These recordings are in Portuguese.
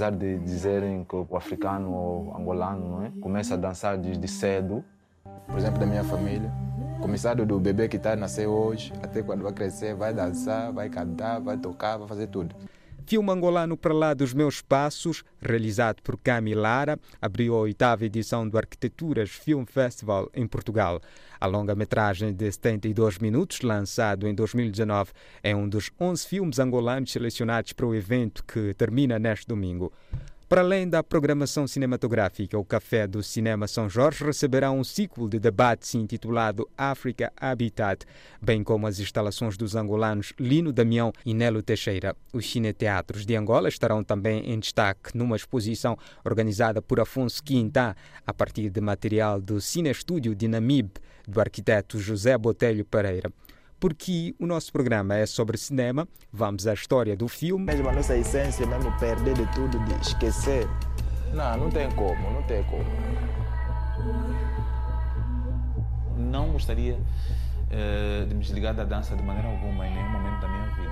apesar de dizerem que o africano ou angolano é? começa a dançar desde cedo. Por exemplo, da minha família, começado do bebê que está nascer hoje, até quando vai crescer, vai dançar, vai cantar, vai tocar, vai fazer tudo. Filme angolano para lá dos meus passos, realizado por Cami Lara, abriu a oitava edição do Arquiteturas Film Festival em Portugal. A longa-metragem de 72 minutos, lançado em 2019, é um dos 11 filmes angolanos selecionados para o evento que termina neste domingo. Para além da programação cinematográfica, o Café do Cinema São Jorge receberá um ciclo de debates intitulado África Habitat, bem como as instalações dos angolanos Lino Damião e Nelo Teixeira. Os cineteatros de Angola estarão também em destaque numa exposição organizada por Afonso Quinta, a partir de material do Cine Estúdio Dinamib, do arquiteto José Botelho Pereira porque o nosso programa é sobre cinema, vamos à história do filme. Mesmo a nossa essência, mesmo perder de tudo, de esquecer. Não, não tem como, não tem como. Não gostaria uh, de me desligar da dança de maneira alguma em nenhum momento da minha vida.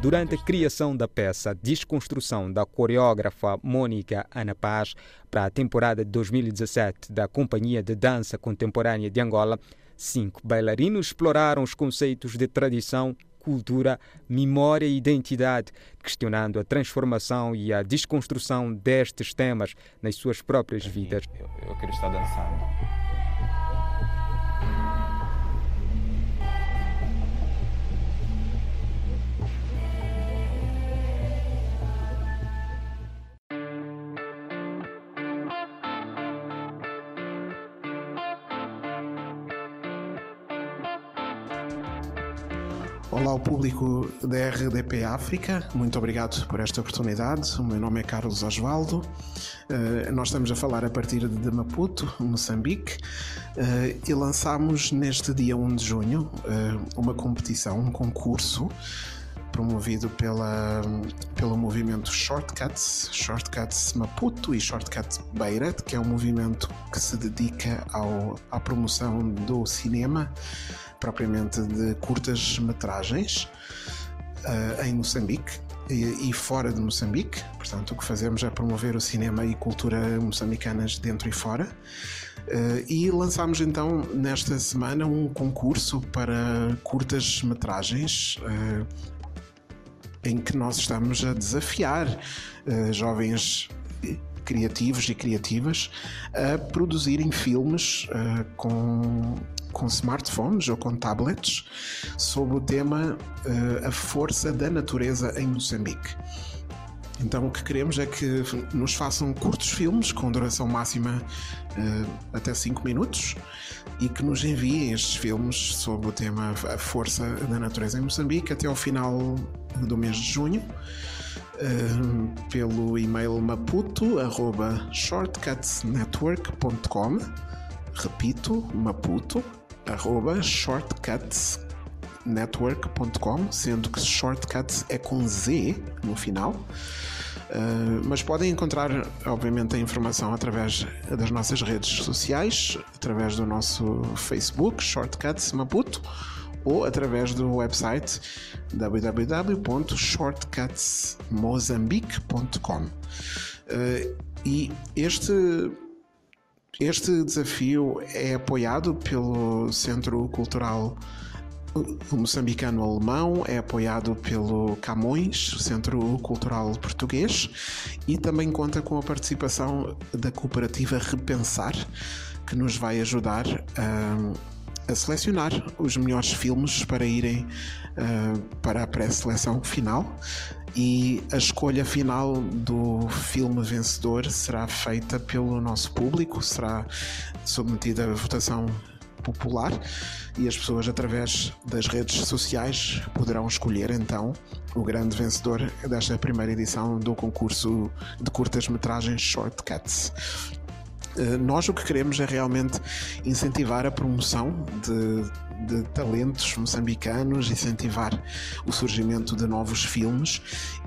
Durante a criação da peça Desconstrução da coreógrafa Mônica Ana Paz para a temporada de 2017 da Companhia de Dança Contemporânea de Angola, Cinco bailarinos exploraram os conceitos de tradição, cultura, memória e identidade, questionando a transformação e a desconstrução destes temas nas suas próprias vidas. Eu, eu quero estar dançando. Olá ao público da RDP África, muito obrigado por esta oportunidade. O meu nome é Carlos Osvaldo. Uh, nós estamos a falar a partir de Maputo, Moçambique, uh, e lançamos neste dia 1 de junho uh, uma competição, um concurso promovido pela, pelo movimento Shortcuts, Shortcuts Maputo e Shortcuts Beira, que é um movimento que se dedica ao, à promoção do cinema propriamente de curtas metragens uh, em Moçambique e, e, fora de Moçambique. Portanto, o que fazemos é promover o cinema e cultura moçambicanas dentro e fora. Uh, e lançámos então nesta semana um concurso para curtas metragens uh, em que nós estamos a desafiar jovens criativos e criativas a produzirem filmes uh, com com smartphones ou com tablets sobre o tema uh, A Força da Natureza em Moçambique. Então o que queremos é que nos façam curtos filmes com duração máxima uh, até 5 minutos e que nos enviem estes filmes sobre o tema A Força da Natureza em Moçambique até ao final do mês de junho. Uh, pelo e-mail maputo.shortcutsnetwork.com repito, maputo arroba shortcutsnetwork.com, sendo que shortcuts é com Z no final. Uh, mas podem encontrar, obviamente, a informação através das nossas redes sociais, através do nosso Facebook, Shortcuts Maputo, ou através do website www.shortcutsmozambique.com. Uh, e este este desafio é apoiado pelo Centro Cultural moçambicano alemão, é apoiado pelo Camões, Centro Cultural Português, e também conta com a participação da cooperativa Repensar, que nos vai ajudar a, a selecionar os melhores filmes para irem uh, para a pré-seleção final e a escolha final do filme vencedor será feita pelo nosso público, será submetida a votação popular e as pessoas através das redes sociais poderão escolher então o grande vencedor desta primeira edição do concurso de curtas metragens Shortcuts. Eh, nós o que queremos é realmente incentivar a promoção de, de, talentos moçambicanos, incentivar o surgimento de novos filmes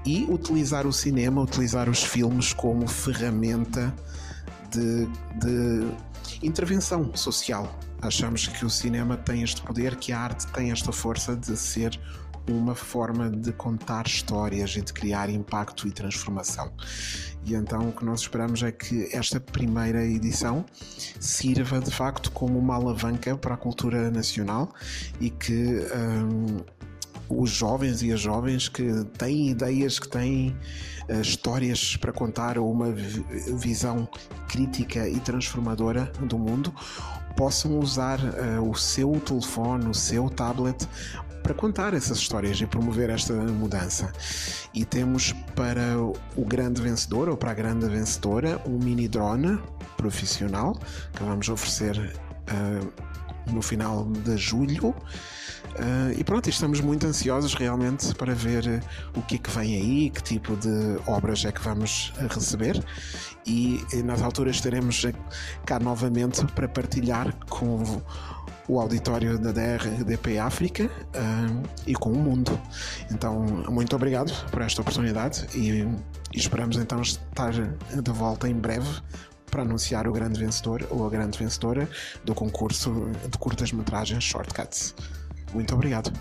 e utilizar o cinema, utilizar os filmes como ferramenta de, de intervenção social. Achamos que o cinema tem este poder, que a arte tem esta força de ser uma forma de contar histórias e de criar impacto e transformação. E então o que nós esperamos é que esta primeira edição sirva de facto como uma alavanca para a cultura nacional e que um, os jovens e as jovens que têm ideias, que têm uh, histórias para contar ou uma visão crítica e transformadora do mundo possam usar uh, o seu telefone, o seu tablet para contar essas histórias e promover esta mudança. E temos para o grande vencedor ou para a grande vencedora um mini drone profissional que vamos oferecer uh, no final de julho. Uh, e pronto, estamos muito ansiosos realmente para ver o que é que vem aí, que tipo de obras é que vamos receber e nas alturas estaremos cá novamente para partilhar com o auditório da DRDP África uh, e com o mundo. Então, muito obrigado por esta oportunidade e, esperamos então estar de volta em breve para anunciar o grande vencedor ou a grande vencedora do concurso de curtas-metragens Shortcuts. Muito obrigado.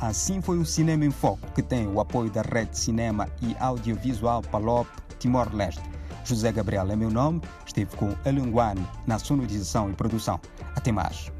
Assim foi o Cinema em Foco, que tem o apoio da Rede Cinema e Audiovisual Palop Timor-Leste. José Gabriel é meu nome, estive com a Linguane na sonorização e produção. Até mais.